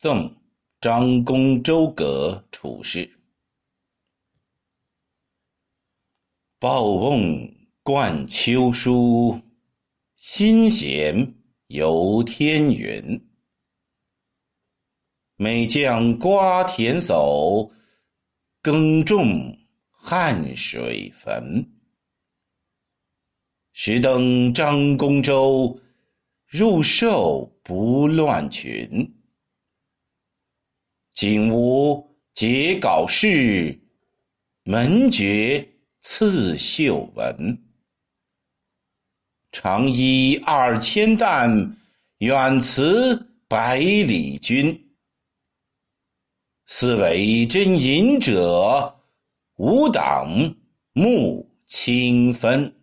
赠张公周阁处士。抱瓮灌秋书，心弦游天云。每将瓜田叟，耕种汉水坟。时登张公周，入寿不乱群。景无节稿事，门绝刺绣文。长衣二千担，远辞百里军。斯为真隐者，吾党慕清分。